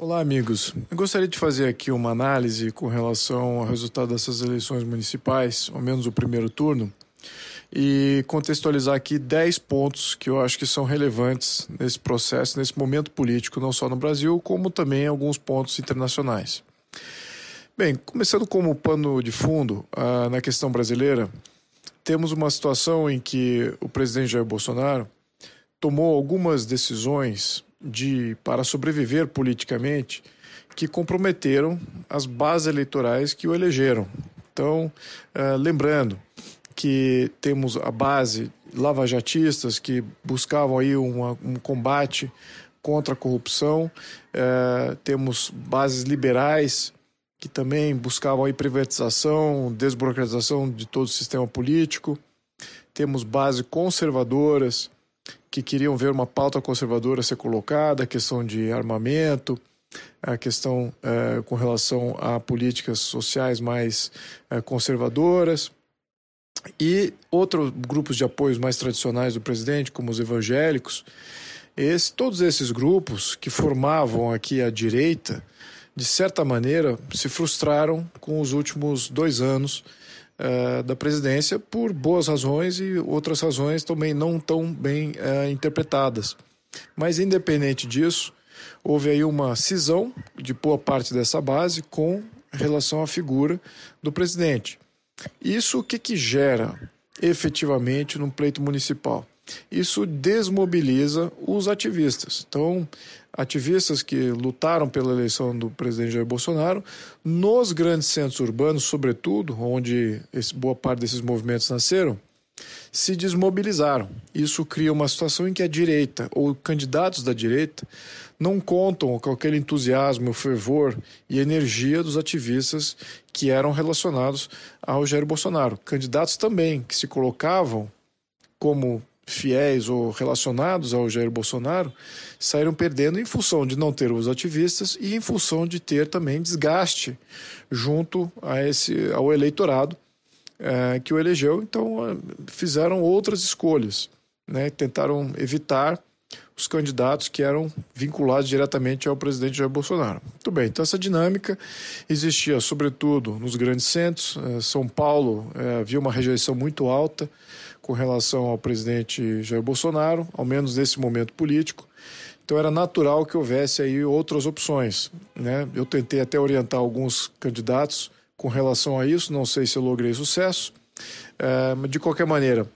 Olá, amigos. Eu gostaria de fazer aqui uma análise com relação ao resultado dessas eleições municipais, ao menos o primeiro turno, e contextualizar aqui 10 pontos que eu acho que são relevantes nesse processo, nesse momento político, não só no Brasil, como também alguns pontos internacionais. Bem, começando como pano de fundo uh, na questão brasileira, temos uma situação em que o presidente Jair Bolsonaro tomou algumas decisões de para sobreviver politicamente que comprometeram as bases eleitorais que o elegeram. Então, uh, lembrando que temos a base lavajatistas que buscavam aí um combate contra a corrupção, uh, temos bases liberais que também buscavam aí privatização, desburocratização de todo o sistema político, temos bases conservadoras que queriam ver uma pauta conservadora ser colocada, a questão de armamento, a questão é, com relação a políticas sociais mais é, conservadoras. E outros grupos de apoios mais tradicionais do presidente, como os evangélicos, esse, todos esses grupos que formavam aqui a direita, de certa maneira, se frustraram com os últimos dois anos uh, da presidência por boas razões e outras razões também não tão bem uh, interpretadas. Mas, independente disso, houve aí uma cisão de boa parte dessa base com relação à figura do presidente. Isso o que, que gera efetivamente no pleito municipal? Isso desmobiliza os ativistas. Então, ativistas que lutaram pela eleição do presidente Jair Bolsonaro, nos grandes centros urbanos, sobretudo, onde esse, boa parte desses movimentos nasceram, se desmobilizaram. Isso cria uma situação em que a direita, ou candidatos da direita, não contam com aquele entusiasmo, fervor e energia dos ativistas que eram relacionados ao Jair Bolsonaro. Candidatos também que se colocavam como fiéis ou relacionados ao Jair Bolsonaro saíram perdendo em função de não ter os ativistas e em função de ter também desgaste junto a esse ao eleitorado é, que o elegeu. Então é, fizeram outras escolhas, né? tentaram evitar os candidatos que eram vinculados diretamente ao presidente Jair Bolsonaro. Muito bem, então essa dinâmica existia sobretudo nos grandes centros. É, São Paulo havia uma rejeição muito alta com relação ao presidente Jair Bolsonaro, ao menos nesse momento político. Então era natural que houvesse aí outras opções. Né? Eu tentei até orientar alguns candidatos com relação a isso, não sei se eu logrei sucesso, é, mas de qualquer maneira.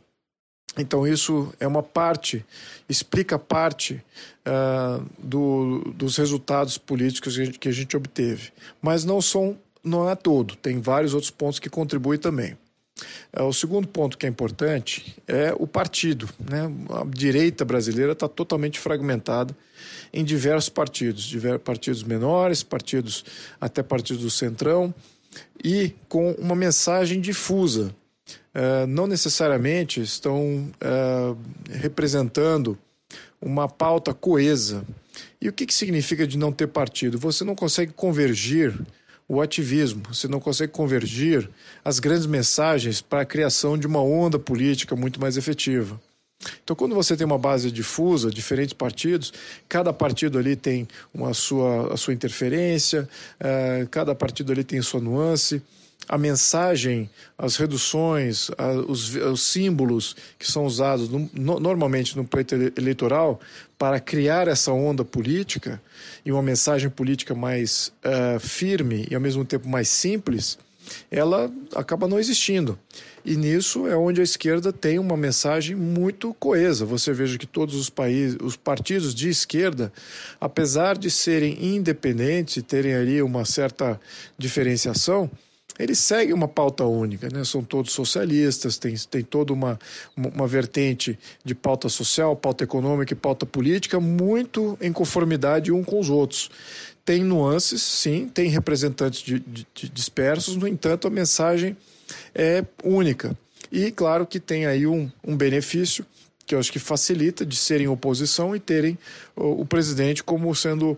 Então isso é uma parte, explica parte uh, do, dos resultados políticos que a gente obteve. Mas não são, não é todo, tem vários outros pontos que contribuem também. É, o segundo ponto que é importante é o partido. Né? A direita brasileira está totalmente fragmentada em diversos partidos, diversos partidos menores, partidos até partidos do centrão, e com uma mensagem difusa. Uh, não necessariamente estão uh, representando uma pauta coesa. E o que, que significa de não ter partido? Você não consegue convergir o ativismo, você não consegue convergir as grandes mensagens para a criação de uma onda política muito mais efetiva. Então, quando você tem uma base difusa, diferentes partidos, cada partido ali tem uma sua, a sua interferência, uh, cada partido ali tem sua nuance a mensagem, as reduções, a, os, os, símbolos que são usados no, no, normalmente no pleito eleitoral para criar essa onda política e uma mensagem política mais uh, firme e ao mesmo tempo mais simples, ela acaba não existindo. E nisso é onde a esquerda tem uma mensagem muito coesa. Você veja que todos os países, os partidos de esquerda, apesar de serem independentes e terem ali uma certa diferenciação, eles seguem uma pauta única, né? são todos socialistas, tem, tem toda uma, uma vertente de pauta social, pauta econômica e pauta política muito em conformidade um com os outros. Tem nuances, sim, tem representantes de, de, de dispersos, no entanto, a mensagem é única. E claro que tem aí um, um benefício que eu acho que facilita de serem oposição e terem o, o presidente como sendo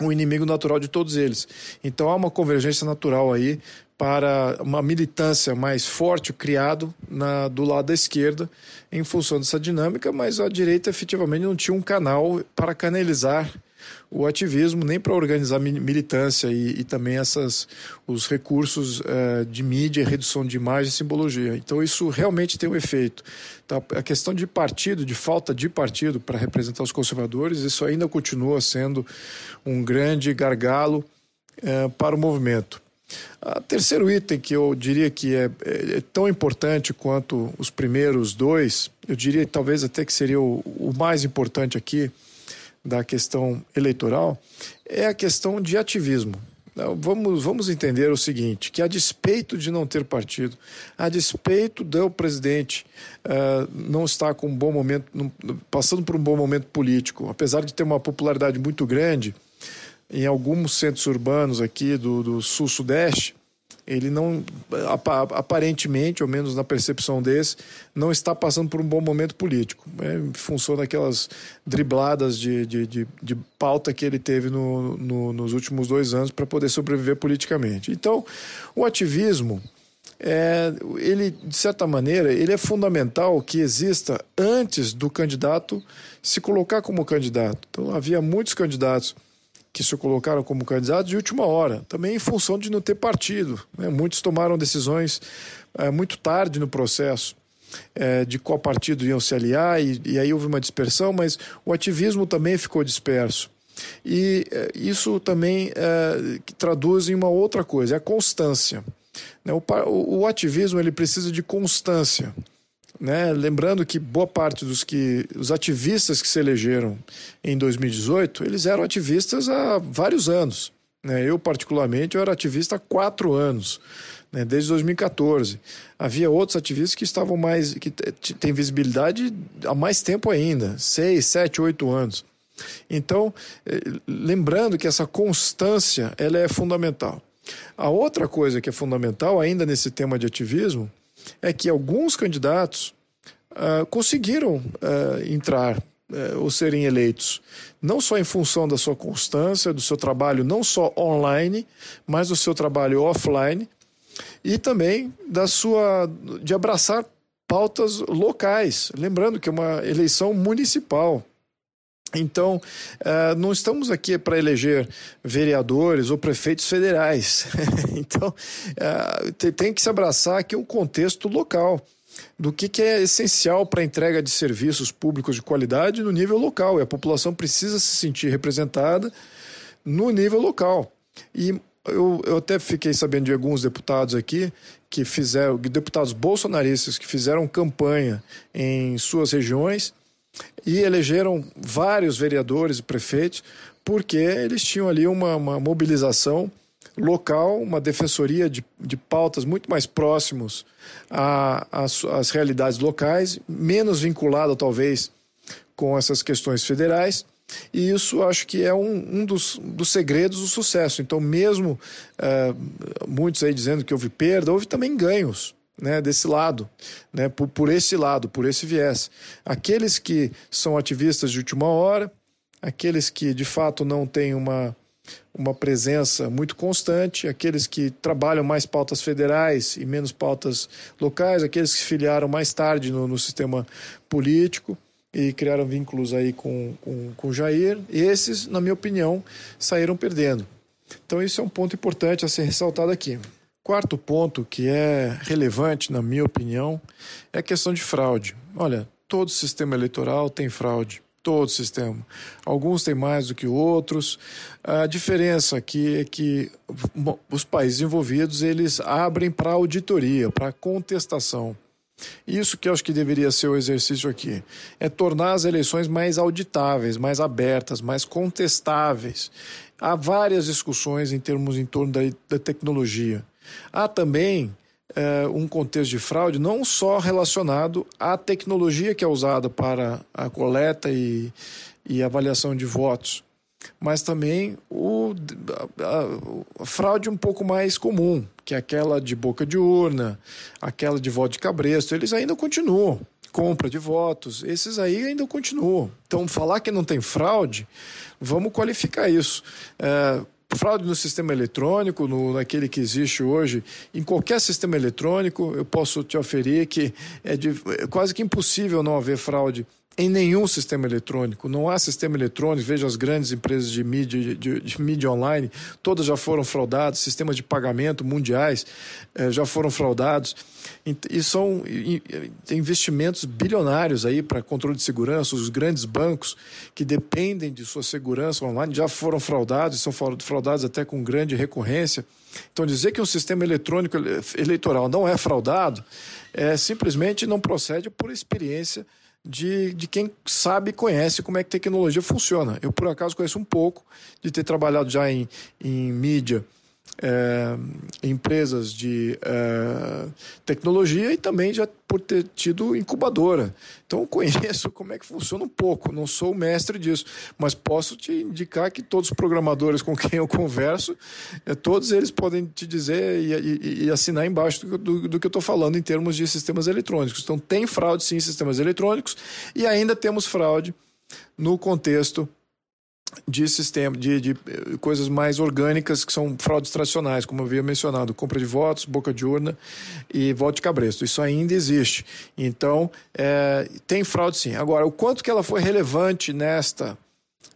o inimigo natural de todos eles. Então há uma convergência natural aí para uma militância mais forte criado na, do lado da esquerda em função dessa dinâmica, mas a direita efetivamente não tinha um canal para canalizar o ativismo, nem para organizar militância e, e, também essas, os recursos uh, de mídia, redução de imagem e simbologia. Então isso realmente tem um efeito. Então, a questão de partido, de falta de partido para representar os conservadores, isso ainda continua sendo um grande gargalo uh, para o movimento. O terceiro item que eu diria que é, é, é, tão importante quanto os primeiros dois, eu diria talvez até que seria o, o mais importante aqui da questão eleitoral, é a questão de ativismo. Vamos, vamos entender o seguinte: que a despeito de não ter partido, a despeito do presidente uh, não estar com um bom momento, passando por um bom momento político, apesar de ter uma popularidade muito grande, em alguns centros urbanos aqui do, do sul-sudeste, ele não, aparentemente, ou menos na percepção desse, não está passando por um bom momento político, em função daquelas dribladas de, de, de, de pauta que ele teve no, no, nos últimos dois anos para poder sobreviver politicamente. Então, o ativismo, é, ele, de certa maneira, ele é fundamental que exista antes do candidato se colocar como candidato. Então, havia muitos candidatos que se colocaram como candidatos de última hora, também em função de não ter partido. Né? Muitos tomaram decisões é, muito tarde no processo. É, de qual partido iam se aliar, e, e, aí houve uma dispersão, mas o ativismo também ficou disperso. E é, isso também é, traduz em uma outra coisa, é a constância. Né? O, ativismo ele precisa de constância. Né? Lembrando que boa parte dos que os ativistas que se elegeram em 2018, eles eram ativistas há vários anos. Né? Eu, particularmente, eu era ativista há quatro anos, né? desde 2014. Havia outros ativistas que estavam mais. que têm visibilidade há mais tempo ainda seis, sete, oito anos. Então, eh, lembrando que essa constância ela é fundamental. A outra coisa que é fundamental, ainda nesse tema de ativismo, é que alguns candidatos uh, conseguiram uh, entrar uh, ou serem eleitos, não só em função da sua constância, do seu trabalho não só online, mas do seu trabalho offline e também da sua de abraçar pautas locais, lembrando que é uma eleição municipal. Então, uh, não estamos aqui para eleger vereadores ou prefeitos federais. então, uh, tem que se abraçar aqui um contexto local do que, que é essencial para a entrega de serviços públicos de qualidade no nível local. E a população precisa se sentir representada no nível local. E eu, eu até fiquei sabendo de alguns deputados aqui que fizeram, deputados bolsonaristas que fizeram campanha em suas regiões e elegeram vários vereadores e prefeitos porque eles tinham ali uma, uma mobilização local, uma defensoria de, de pautas muito mais próximos às realidades locais, menos vinculada talvez com essas questões federais. E isso acho que é um, um dos, dos segredos do sucesso. Então, mesmo uh, muitos aí dizendo que houve perda, houve também ganhos né, desse lado, né, por, por esse lado, por esse viés. Aqueles que são ativistas de última hora, aqueles que de fato não têm uma, uma presença muito constante, aqueles que trabalham mais pautas federais e menos pautas locais, aqueles que se filiaram mais tarde no, no sistema político e criaram vínculos aí com, com, com Jair, esses, na minha opinião, saíram perdendo. Então, isso é um ponto importante a ser ressaltado aqui. Quarto ponto que é relevante, na minha opinião, é a questão de fraude. Olha, todo sistema eleitoral tem fraude. Todo sistema. Alguns têm mais do que outros. A diferença aqui é que os países envolvidos eles abrem para auditoria, para contestação. Isso que eu acho que deveria ser o exercício aqui. É tornar as eleições mais auditáveis, mais abertas, mais contestáveis. Há várias discussões em termos em torno da, da tecnologia. Há também é, um contexto de fraude não só relacionado à tecnologia que é usada para a coleta e, e avaliação de votos, mas também o, a, a, fraude um pouco mais comum, que é aquela de boca de urna, aquela de voto de cabresto, eles ainda continuam. Compra de votos, esses aí ainda continuam. Então, falar que não tem fraude, vamos qualificar isso. É, fraude no sistema eletrônico, no, naquele que existe hoje, em qualquer sistema eletrônico, eu posso te oferir que é, de, é quase que impossível não haver fraude em nenhum sistema eletrônico. Não há sistema eletrônico. Veja as grandes empresas de mídia, de, de mídia online, todas já foram fraudadas. Sistemas de pagamento mundiais eh, já foram fraudados. E, e são e, e, investimentos bilionários aí para controle de segurança. Os grandes bancos que dependem de sua segurança online já foram fraudados, são fraudados até com grande recorrência. Então, dizer que um sistema eletrônico eleitoral não é fraudado é simplesmente não procede por experiência de, de quem sabe e conhece como é que tecnologia funciona. Eu, por acaso, conheço um pouco de ter trabalhado já em, em mídia é, empresas de é, tecnologia e também já por ter tido incubadora. Então conheço como é que funciona um pouco, não sou mestre disso, mas posso te indicar que todos os programadores com quem eu converso, é, todos eles podem te dizer e, e, e assinar embaixo do, do, do que eu estou falando em termos de sistemas eletrônicos. Então tem fraude sim em sistemas eletrônicos e ainda temos fraude no contexto de sistema, de, de, eh, coisas mais orgânicas que são fraudes tradicionais, como eu havia mencionado, compra de votos, boca de urna e voto de cabresto. Isso ainda existe. Então, é, tem fraude sim. Agora, o quanto que ela foi relevante nesta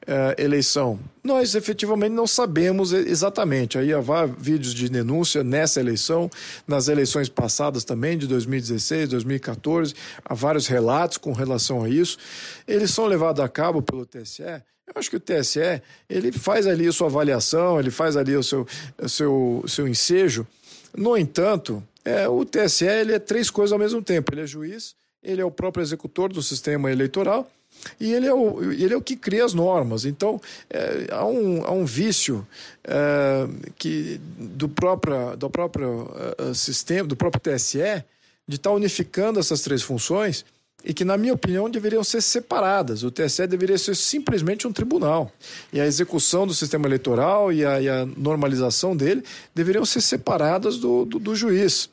é, eleição? Nós efetivamente não sabemos exatamente. Aí há vídeos de denúncia nessa eleição, nas eleições passadas também, de 2016, 2014, há vários relatos com relação a isso. Eles são levados a cabo pelo TSE eu acho que o TSE ele faz ali a sua avaliação, ele faz ali o seu, o seu, o seu ensejo. No entanto, é, o TSE ele é três coisas ao mesmo tempo. Ele é juiz, ele é o próprio executor do sistema eleitoral e ele é o, ele é o que cria as normas. Então, é, há, um, há um vício é, que do próprio, do próprio uh, sistema, do próprio TSE, de estar tá unificando essas três funções e que, na minha opinião, deveriam ser separadas. O TSE deveria ser simplesmente um tribunal. E a execução do sistema eleitoral e a, e a normalização dele deveriam ser separadas do, do, do juiz.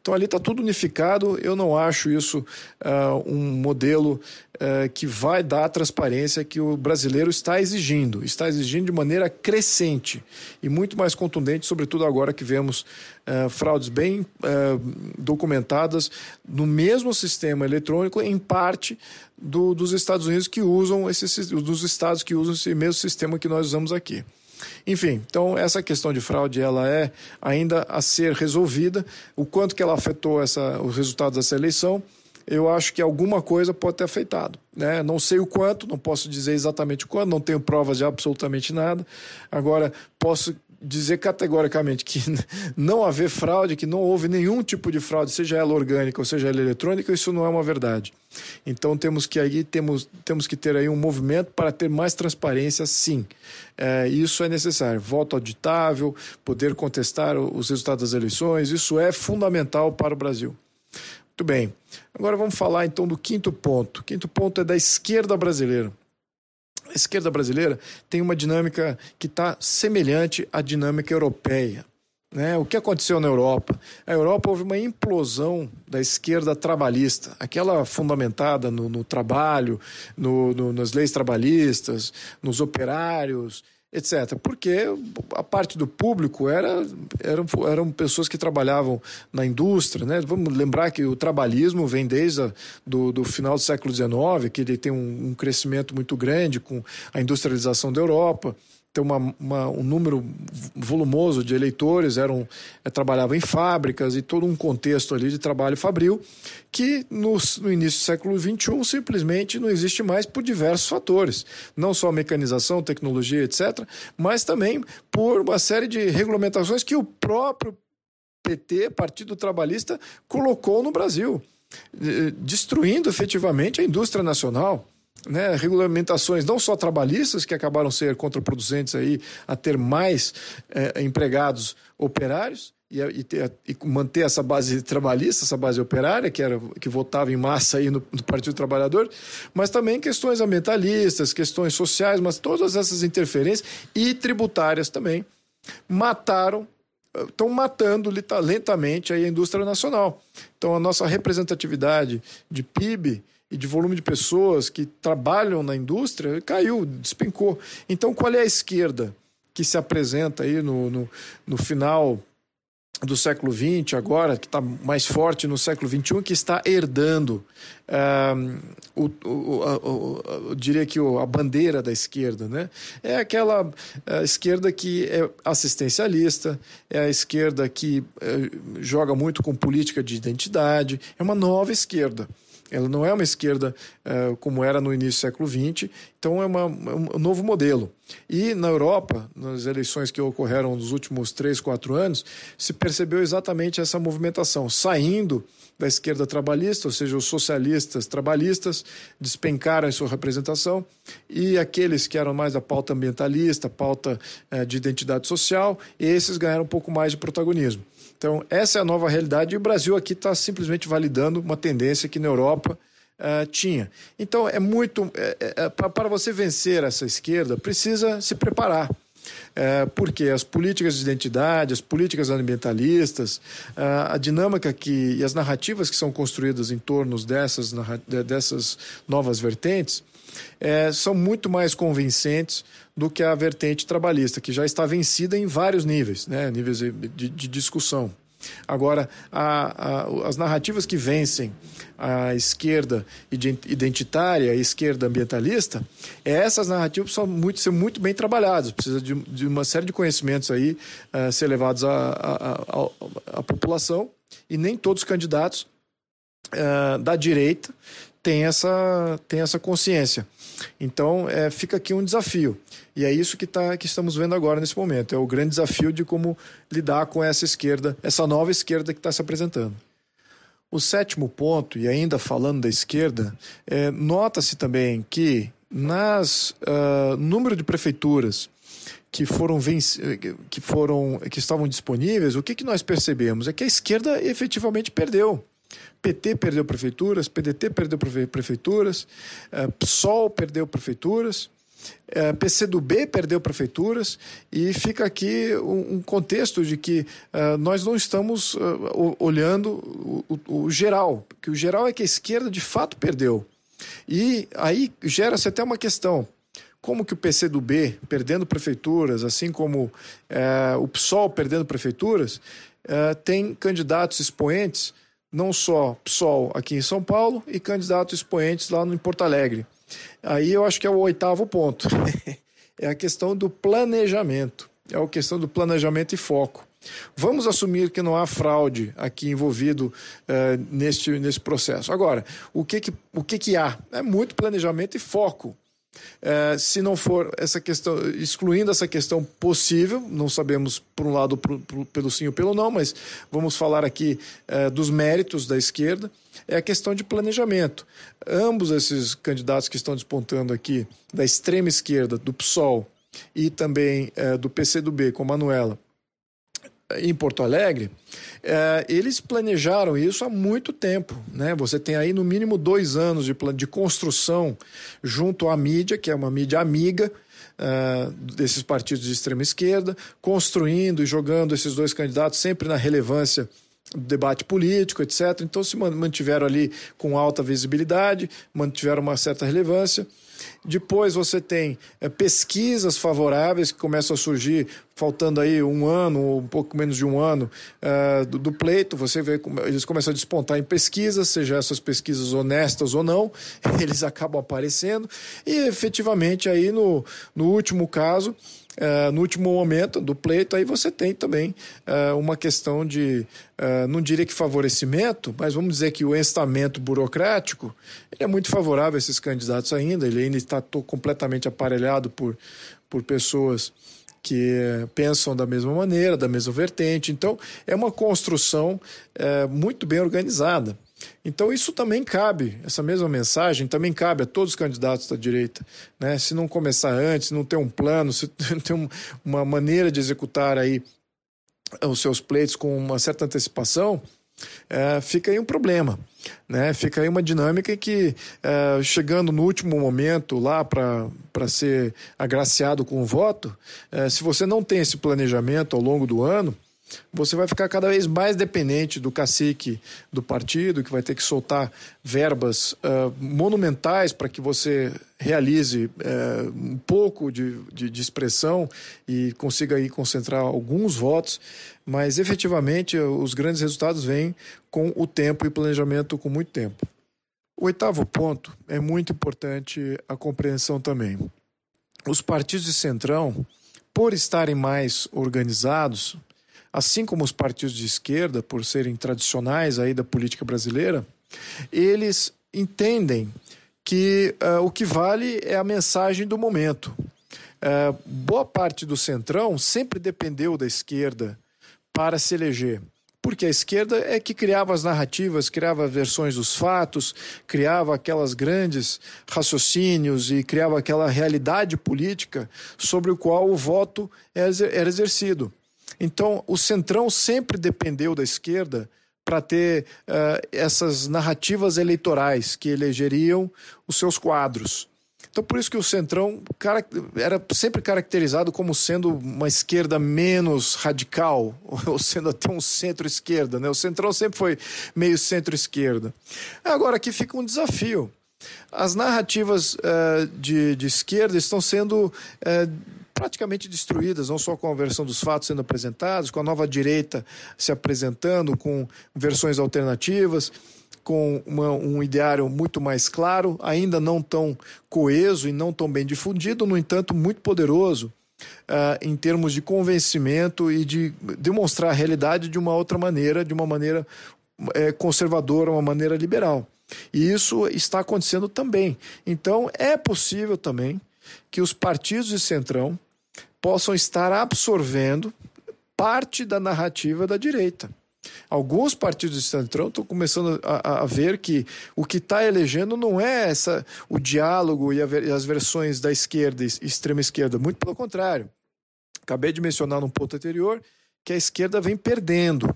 Então ali está tudo unificado. Eu não acho isso uh, um modelo uh, que vai dar a transparência que o brasileiro está exigindo. Está exigindo de maneira crescente e muito mais contundente, sobretudo agora que vemos uh, fraudes bem documentadas no mesmo sistema eletrônico, em parte do, dos Estados Unidos que usam esses, dos estados que usam esse mesmo sistema que nós usamos aqui. Enfim, então essa questão de fraude ela é ainda a ser resolvida. O quanto que ela afetou essa, os resultados dessa eleição, eu acho que alguma coisa pode ter afetado. Né? Não sei o quanto, não posso dizer exatamente o quanto, não tenho provas de absolutamente nada. Agora, posso dizer categoricamente que não haver fraude, que não houve nenhum tipo de fraude, seja ela orgânica ou seja ela eletrônica, isso não é uma verdade. Então temos que aí temos, temos que ter aí um movimento para ter mais transparência, sim. É, isso é necessário. Voto auditável, poder contestar os resultados das eleições, isso é fundamental para o Brasil. Muito bem. Agora vamos falar então do quinto ponto. O quinto ponto é da esquerda brasileira a esquerda brasileira tem uma dinâmica que está semelhante à dinâmica europeia. Né? O que aconteceu na Europa? A Europa houve uma implosão da esquerda trabalhista, aquela fundamentada no, no trabalho, no, no, nas leis trabalhistas, nos operários, etc. Porque a parte do público era, eram, eram pessoas que trabalhavam na indústria. Né? Vamos lembrar que o trabalhismo vem desde a, do, do final do século XIX, que ele tem um, um crescimento muito grande com a industrialização da Europa ter uma, uma, um número volumoso de eleitores, eram, é, trabalhavam em fábricas e todo um contexto ali de trabalho fabril, que no, no início do século XXI simplesmente não existe mais por diversos fatores. Não só mecanização, tecnologia, etc., mas também por uma série de regulamentações que o próprio PT, Partido Trabalhista, colocou no Brasil, eh, destruindo efetivamente a indústria nacional né, regulamentações não só trabalhistas que acabaram ser contraproducentes aí a ter mais é, empregados operários e, ter, e, manter essa base trabalhista, essa base operária que era que votava em massa aí no, no Partido Trabalhador, mas também questões ambientalistas, questões sociais, mas todas essas interferências e tributárias também mataram estão matando lentamente a indústria nacional. Então, a nossa representatividade de PIB e de volume de pessoas que trabalham na indústria caiu, despencou. Então, qual é a esquerda que se apresenta aí no, no, no final do século XX agora, que está mais forte no século XXI, que está herdando, uh, o, o, o, eu diria que a bandeira da esquerda. Né? É aquela uh, esquerda que é assistencialista, é a esquerda que uh, joga muito com política de identidade, é uma nova esquerda. Ela não é uma esquerda uh, como era no início do século XX, então é, uma, é um novo modelo. E na Europa, nas eleições que ocorreram nos últimos três, quatro anos, se percebeu exatamente essa movimentação, saindo da esquerda trabalhista, ou seja, os socialistas trabalhistas despencaram em sua representação, e aqueles que eram mais da pauta ambientalista, pauta uh, de identidade social, esses ganharam um pouco mais de protagonismo. Então, essa é a nova realidade e o Brasil aqui está simplesmente validando uma tendência que na Europa uh, tinha. Então, é muito. É, é, para você vencer essa esquerda, precisa se preparar. É, porque as políticas de identidade, as políticas ambientalistas, a, a dinâmica que, e as narrativas que são construídas em torno dessas, dessas novas vertentes é, são muito mais convincentes do que a vertente trabalhista, que já está vencida em vários níveis, né, níveis de, de discussão. Agora, a, a, as narrativas que vencem a esquerda identitária, a esquerda ambientalista, essas narrativas precisam muito, ser muito bem trabalhadas, precisa de, de uma série de conhecimentos aí uh, ser levados à, população, e nem todos os candidatos uh, da direita têm essa, têm essa consciência. Então, é, fica aqui um desafio. E é isso que, tá, que estamos vendo agora nesse momento. É o grande desafio de como lidar com essa esquerda, essa nova esquerda que está se apresentando. O sétimo ponto, e ainda falando da esquerda, é, nota-se também que nas uh, número de prefeituras que foram que foram que estavam disponíveis, o que, que nós percebemos é que a esquerda efetivamente perdeu. PT perdeu prefeituras, PDT perdeu prefeituras, PSOL perdeu prefeituras, PCdoB perdeu prefeituras e fica aqui um, contexto de que uh, nós não estamos olhando o, geral, que o geral é que a esquerda de fato perdeu. E aí gera-se até uma questão. Como que o PCdoB perdendo prefeituras, assim como o PSOL perdendo prefeituras, tem candidatos expoentes não só PSOL aqui em São Paulo e candidatos expoentes lá no Porto Alegre. Aí eu acho que é o oitavo ponto. é a questão do planejamento. É a questão do planejamento e foco. Vamos assumir que não há fraude aqui envolvido uh, neste, nesse processo. Agora, o que, que, o que, que há? É muito planejamento e foco. É, se não for essa questão, excluindo essa questão possível, não sabemos por um lado por, por, pelo sim ou pelo não, mas vamos falar aqui é, dos méritos da esquerda, é a questão de planejamento. Ambos esses candidatos que estão despontando aqui, da extrema esquerda, do PSOL e também é, do PCdoB, com Manuela, em Porto Alegre, é, eles planejaram isso há muito tempo. Né? Você tem aí no mínimo dois anos de, de construção junto à mídia, que é uma mídia amiga, Uh, desses partidos de extrema esquerda, construindo e jogando esses dois candidatos sempre na relevância do debate político, etc. Então se mantiveram ali com alta visibilidade, mantiveram uma certa relevância. Depois você tem é, pesquisas favoráveis que começam a surgir, faltando aí um ano, ou um pouco menos de um ano uh, do, do, pleito. Você vê como eles começam a despontar em pesquisas, seja essas pesquisas honestas ou não, eles acabam aparecendo. E efetivamente aí no, no último caso, Uh, no último momento do pleito, aí você tem também uh, uma questão de, uh, não diria que favorecimento, mas vamos dizer que o estamento burocrático ele é muito favorável a esses candidatos ainda, ele ainda está completamente aparelhado por, por pessoas que pensam da mesma maneira, da mesma vertente. Então, é uma construção muito bem organizada. Então isso também cabe, essa mesma mensagem também cabe a todos os candidatos da direita. Né? Se não começar antes, não ter um plano, se ter um, uma maneira de executar aí os seus pleitos com uma certa antecipação, é, fica aí um problema. Né? Fica aí uma dinâmica que, é, chegando no último momento lá para ser agraciado com o voto, é, se você não tem esse planejamento ao longo do ano, você vai ficar cada vez mais dependente do cacique do partido, que vai ter que soltar verbas uh, monumentais para que você realize uh, um pouco de, de, de, expressão e consiga aí concentrar alguns votos, mas efetivamente os grandes resultados vêm com o tempo e planejamento com muito tempo. O oitavo ponto é muito importante a compreensão também. Os partidos de centrão, por estarem mais organizados, assim como os partidos de esquerda, por serem tradicionais aí da política brasileira, eles entendem que uh, o que vale é a mensagem do momento. Uh, boa parte do centrão sempre dependeu da esquerda para se eleger. Porque a esquerda é que criava as narrativas, criava versões dos fatos, criava aquelas grandes raciocínios e criava aquela realidade política sobre o qual o voto era exercido. Então, o centrão sempre dependeu da esquerda para ter uh, essas narrativas eleitorais que elegeriam os seus quadros. Então, por isso que o Centrão era sempre caracterizado como sendo uma esquerda menos radical, ou sendo até um centro-esquerda. Né? O Centrão sempre foi meio centro-esquerda. Agora, aqui fica um desafio. As narrativas uh, de, de esquerda estão sendo. Uh, praticamente destruídas, não só com a versão dos fatos sendo apresentados, com a nova direita se apresentando com versões alternativas com uma, um ideário muito mais claro, ainda não tão coeso e não tão bem difundido, no entanto, muito poderoso uh, em termos de convencimento e de demonstrar a realidade de uma outra maneira, de uma maneira é, conservadora, uma maneira liberal. E isso está acontecendo também. Então, é possível também que os partidos de centrão possam estar absorvendo parte da narrativa da direita. Alguns partidos de centrão estão começando a, a, ver que o que está elegendo não é essa o diálogo e, a, e as versões da esquerda e extrema esquerda, muito pelo contrário. Acabei de mencionar num ponto anterior que a esquerda vem perdendo.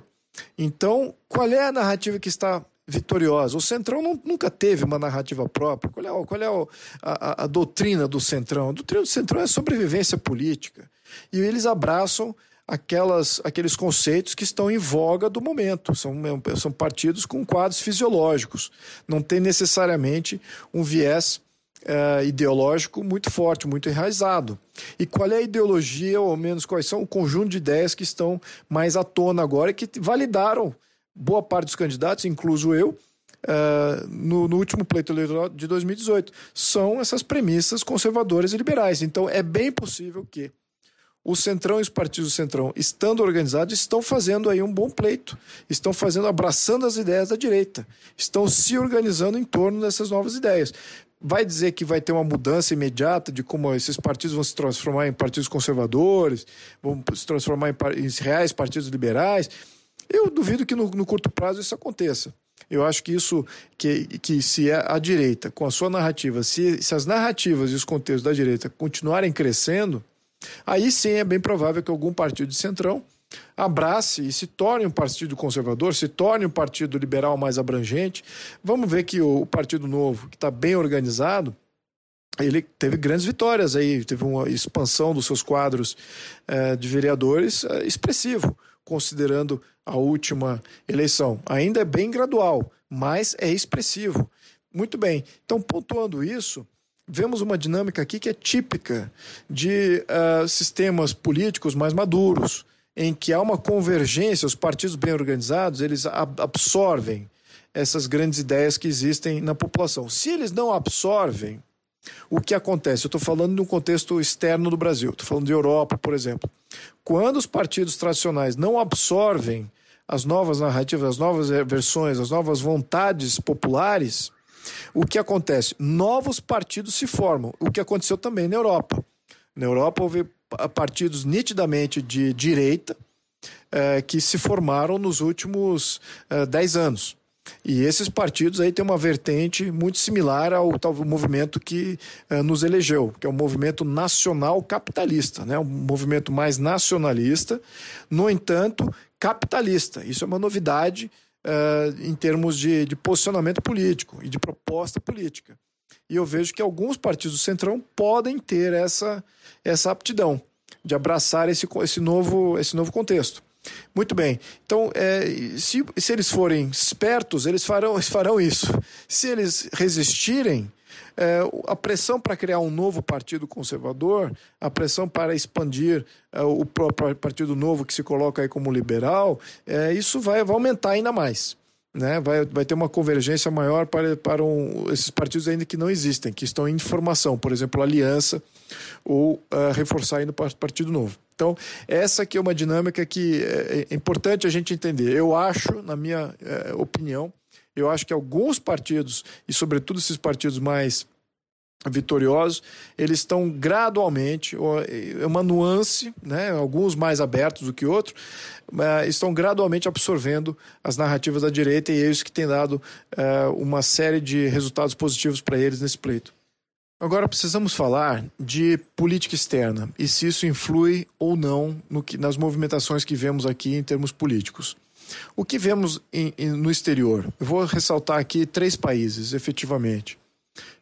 Então, qual é a narrativa que está vitoriosa? O Centrão não, nunca teve uma narrativa própria. Qual é, qual é a, a, doutrina do Centrão? A doutrina do Centrão é sobrevivência política. E eles abraçam aquelas, aqueles conceitos que estão em voga do momento. São, são partidos com quadros fisiológicos. Não tem necessariamente um viés uh, ideológico muito forte, muito enraizado. E qual é a ideologia, ou ao menos quais são o conjunto de ideias que estão mais à tona agora e que validaram boa parte dos candidatos, incluso eu, uh, no, no último pleito eleitoral de 2018. São essas premissas conservadoras e liberais. Então é bem possível que o Centrão e os partidos do Centrão, estando organizados, estão fazendo aí um bom pleito, estão fazendo, abraçando as ideias da direita, estão se organizando em torno dessas novas ideias. Vai dizer que vai ter uma mudança imediata de como esses partidos vão se transformar em partidos conservadores, vão se transformar em, em reais partidos liberais. Eu duvido que no, no curto prazo isso aconteça. Eu acho que isso, que, que se é a direita, com a sua narrativa, se, se as narrativas e os contextos da direita continuarem crescendo, Aí sim é bem provável que algum partido de centrão abrace e se torne um partido conservador, se torne um partido liberal mais abrangente. Vamos ver que o Partido Novo, que está bem organizado, ele teve grandes vitórias aí, teve uma expansão dos seus quadros eh, de vereadores eh, expressivo, considerando a última eleição. Ainda é bem gradual, mas é expressivo. Muito bem. Então, pontuando isso, vemos uma dinâmica aqui que é típica de uh, sistemas políticos mais maduros, em que há uma convergência, os partidos bem organizados, eles absorvem essas grandes ideias que existem na população. Se eles não absorvem, o que acontece? Eu estou falando de um contexto externo do Brasil, estou falando de Europa, por exemplo. Quando os partidos tradicionais não absorvem as novas narrativas, as novas versões, as novas vontades populares, o que acontece? Novos partidos se formam, o que aconteceu também na Europa. Na Europa houve partidos nitidamente de direita eh, que se formaram nos últimos eh, dez anos. E esses partidos aí têm uma vertente muito similar ao tal movimento que eh, nos elegeu, que é o movimento nacional capitalista, né? um movimento mais nacionalista, no entanto, capitalista. Isso é uma novidade uh, em termos de, de posicionamento político e de proposta política. E eu vejo que alguns partidos do Centrão podem ter essa, essa aptidão de abraçar esse, esse, novo, esse novo contexto. Muito bem. Então, é, se, se eles forem espertos, eles farão, eles farão isso. Se eles resistirem, é, a pressão para criar um novo partido conservador, a pressão para expandir é, o próprio partido novo que se coloca aí como liberal, é, isso vai, vai aumentar ainda mais. Né? Vai, vai ter uma convergência maior para, para um, esses partidos ainda que não existem, que estão em formação, por exemplo, Aliança ou uh, reforçar ainda o Partido Novo. Então, essa aqui é uma dinâmica que é, é importante a gente entender. Eu acho, na minha é, opinião, eu acho que alguns partidos, e sobretudo esses partidos mais vitoriosos, eles estão gradualmente, é uma nuance, né, alguns mais abertos do que outros, estão gradualmente absorvendo as narrativas da direita e é isso que tem dado uh, uma série de resultados positivos para eles nesse pleito. Agora precisamos falar de política externa e se isso influi ou não que, nas movimentações que vemos aqui em termos políticos. O que vemos em, em, no exterior? Eu vou ressaltar aqui três países, efetivamente: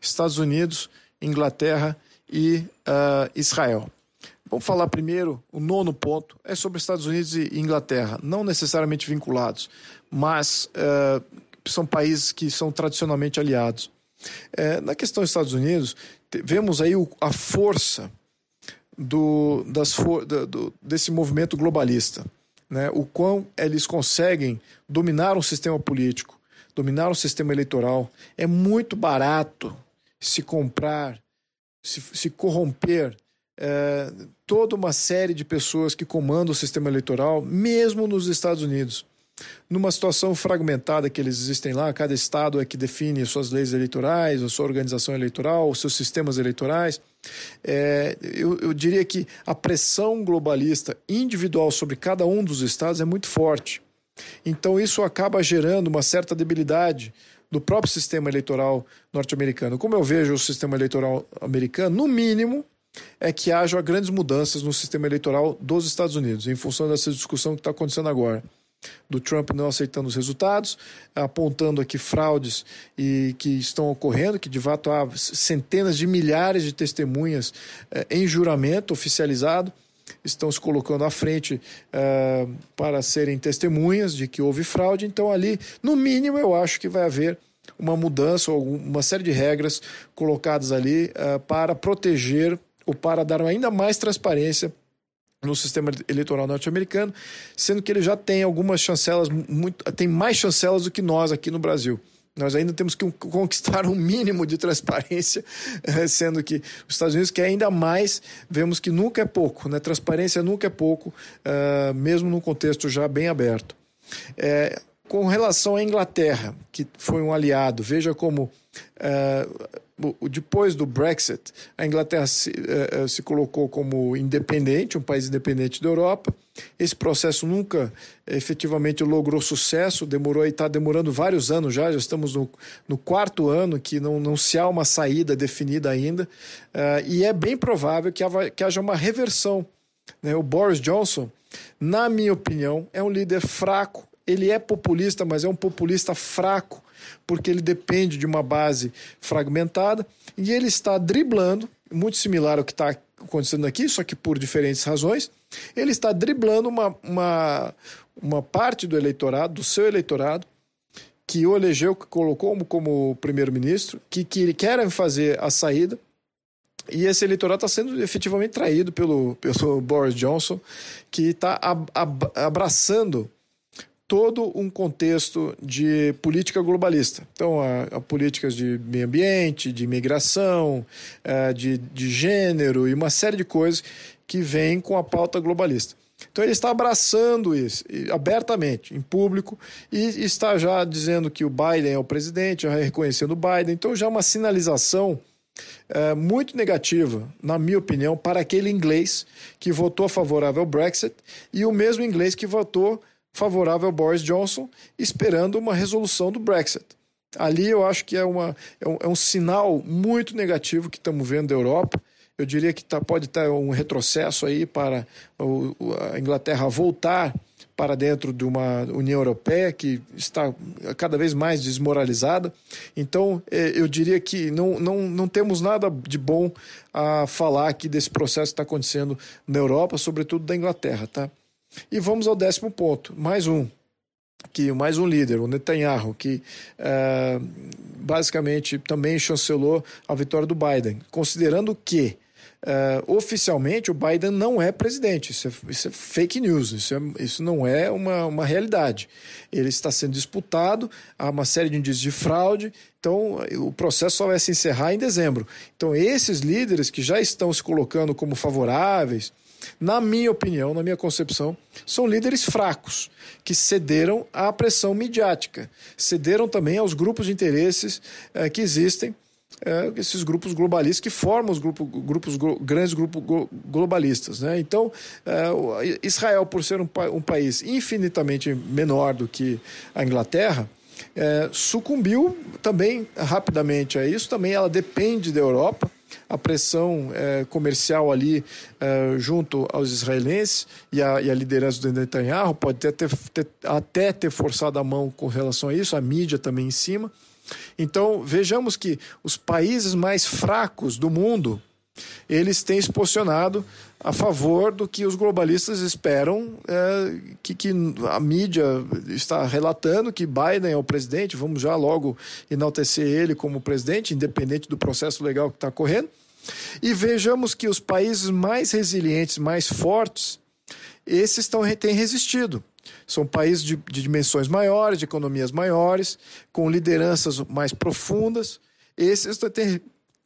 Estados Unidos, Inglaterra e uh, Israel. Vamos falar primeiro, o nono ponto é sobre Estados Unidos e Inglaterra, não necessariamente vinculados, mas uh, são países que são tradicionalmente aliados. É, na questão dos Estados Unidos, vemos aí o, a força do, das for, do, desse movimento globalista. Né? O quão eles conseguem dominar um sistema político, dominar um sistema eleitoral. É muito barato se comprar, se, se corromper é, toda uma série de pessoas que comandam o sistema eleitoral, mesmo nos Estados Unidos numa situação fragmentada que eles existem lá, cada estado é que define suas leis eleitorais, a sua organização eleitoral, os seus sistemas eleitorais. É, eu, eu diria que a pressão globalista individual sobre cada um dos estados é muito forte. Então, isso acaba gerando uma certa debilidade do próprio sistema eleitoral norte-americano. Como eu vejo o sistema eleitoral americano, no mínimo, é que haja grandes mudanças no sistema eleitoral dos Estados Unidos, em função dessa discussão que está acontecendo agora do Trump não aceitando os resultados, apontando aqui fraudes e que estão ocorrendo, que de fato há centenas de milhares de testemunhas eh, em juramento oficializado estão se colocando à frente eh, para serem testemunhas de que houve fraude. Então, ali, no mínimo, eu acho que vai haver uma mudança ou uma série de regras colocadas ali eh, para proteger ou para dar ainda mais transparência no sistema eleitoral norte-americano, sendo que ele já tem algumas chancelas, muito, tem mais chancelas do que nós aqui no Brasil. Nós ainda temos que conquistar um mínimo de transparência, eh, sendo que os Estados Unidos quer ainda mais, vemos que nunca é pouco, né? transparência nunca é pouco, uh, mesmo num contexto já bem aberto. É, com relação à Inglaterra, que foi um aliado, veja como uh, depois do Brexit, a Inglaterra se, uh, se, colocou como independente, um país independente da Europa. Esse processo nunca efetivamente logrou sucesso, demorou e está demorando vários anos já, já estamos no, no, quarto ano que não, não se há uma saída definida ainda, uh, e é bem provável que, que haja uma reversão. Né? O Boris Johnson, na minha opinião, é um líder fraco, ele é populista, mas é um populista fraco, porque ele depende de uma base fragmentada e ele está driblando, muito similar ao que está acontecendo aqui, só que por diferentes razões. Ele está driblando uma, uma, uma parte do eleitorado, do seu eleitorado, que o elegeu, que colocou como, como primeiro-ministro, que, que querem fazer a saída. E esse eleitorado está sendo efetivamente traído pelo, pelo Boris Johnson, que está ab, ab, abraçando todo um contexto de política globalista. Então, há, há políticas de meio ambiente, de imigração, é, de, de gênero e uma série de coisas que vêm com a pauta globalista. Então ele está abraçando isso abertamente, em público, e está já dizendo que o Biden é o presidente, já reconhecendo o Biden. Então já é uma sinalização é, muito negativa, na minha opinião, para aquele inglês que votou favorável ao Brexit e o mesmo inglês que votou favorável ao Boris Johnson, esperando uma resolução do Brexit. Ali eu acho que é, uma, é, um, é um sinal muito negativo que estamos vendo da Europa. Eu diria que tá, pode ter um retrocesso aí para o, a Inglaterra voltar para dentro de uma União Europeia que está cada vez mais desmoralizada. Então, é, eu diria que não, não, não temos nada de bom a falar aqui desse processo que está acontecendo na Europa, sobretudo da Inglaterra. Tá? E vamos ao décimo ponto, mais um, que mais um líder, o Netanyahu, que uh, basicamente também chancelou a vitória do Biden, considerando que uh, oficialmente o Biden não é presidente. Isso é, isso é fake news, isso, é, isso não é uma, uma realidade. Ele está sendo disputado, há uma série de indícios de fraude, então o processo só vai se encerrar em dezembro. Então, esses líderes que já estão se colocando como favoráveis na minha opinião, na minha concepção, são líderes fracos, que cederam à pressão midiática, cederam também aos grupos de interesses eh, que existem, eh, esses grupos globalistas que formam os grupos, grandes grupos globalistas. Né? Então, eh, Israel, por ser um, um, país infinitamente menor do que a Inglaterra, sucumbiu também rapidamente a isso. Também ela depende da Europa a pressão é, comercial ali é, junto aos israelenses e a, e a, liderança do Netanyahu pode ter, ter, ter, até ter forçado a mão com relação a isso, a mídia também em cima. Então, vejamos que os países mais fracos do mundo, eles têm se posicionado a favor do que os globalistas esperam, é, que, que, a mídia está relatando que Biden é o presidente, vamos já logo enaltecer ele como presidente, independente do processo legal que está correndo. E vejamos que os países mais resilientes, mais fortes, esses estão, têm resistido. São países de, de dimensões maiores, de economias maiores, com lideranças mais profundas. Esses têm,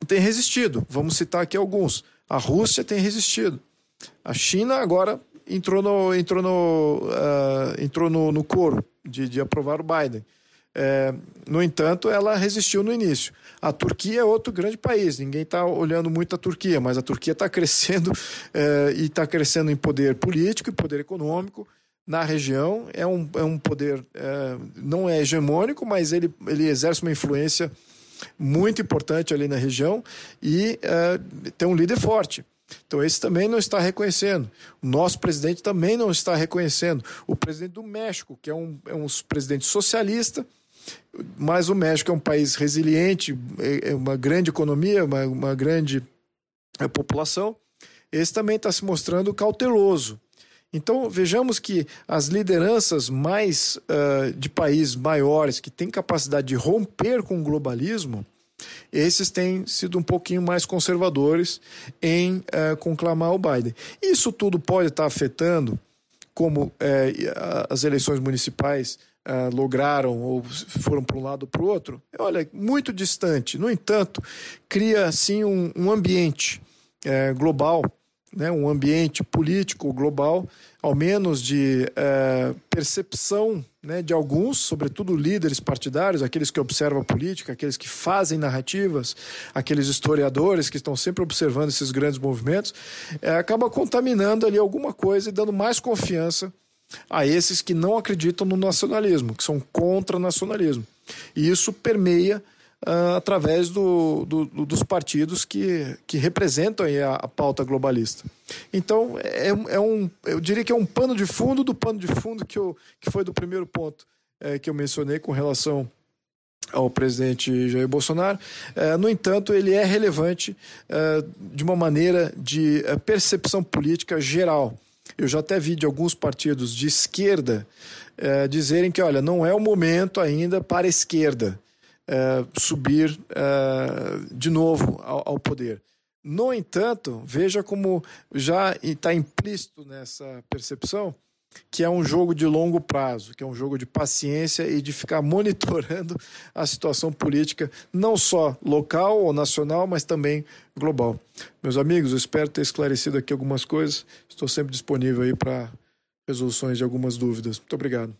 têm resistido. Vamos citar aqui alguns. A Rússia tem resistido. A China agora entrou no, entrou no, uh, entrou no, no coro de, de aprovar o Biden. É, no entanto, ela resistiu no início. A Turquia é outro grande país, ninguém está olhando muito a Turquia, mas a Turquia está crescendo é, e está crescendo em poder político e poder econômico na região. É um, é um poder, é, não é hegemônico, mas ele, ele exerce uma influência muito importante ali na região e é, tem um líder forte. Então, esse também não está reconhecendo. O nosso presidente também não está reconhecendo. O presidente do México, que é um, é um presidente socialista, mas o México é um país resiliente, é, é uma grande economia, uma, uma grande é, população. Esse também está se mostrando cauteloso. Então vejamos que as lideranças mais uh, de países maiores que têm capacidade de romper com o globalismo, esses têm sido um pouquinho mais conservadores em uh, conclamar o Biden. Isso tudo pode estar afetando como uh, as eleições municipais uh, lograram ou foram para um lado ou para o outro, olha, muito distante. No entanto, cria assim um, um ambiente uh, global, né, um ambiente político global, ao menos de uh, percepção né, de alguns, sobretudo líderes partidários, aqueles que observam a política, aqueles que fazem narrativas, aqueles historiadores que estão sempre observando esses grandes movimentos, acaba contaminando ali alguma coisa e dando mais confiança a esses que não acreditam no nacionalismo, que são contra nacionalismo. E isso permeia uh, através do, do, dos partidos que, que representam a, a, pauta globalista. Então, é, é, um, eu diria que é um pano de fundo do pano de fundo que, eu, que foi do primeiro ponto é, que eu mencionei com relação ao presidente Jair Bolsonaro. É, no entanto, ele é relevante é, de uma maneira de percepção política geral. Eu já até vi de alguns partidos de esquerda dizerem que, olha, não é o momento ainda para a esquerda é, subir é, de novo ao, ao poder. No entanto, veja como já está implícito nessa percepção que é um jogo de longo prazo, que é um jogo de paciência e de ficar monitorando a situação política, não só local ou nacional, mas também global. Meus amigos, espero ter esclarecido aqui algumas coisas. Estou sempre disponível aí para resoluções de algumas dúvidas. Muito obrigado.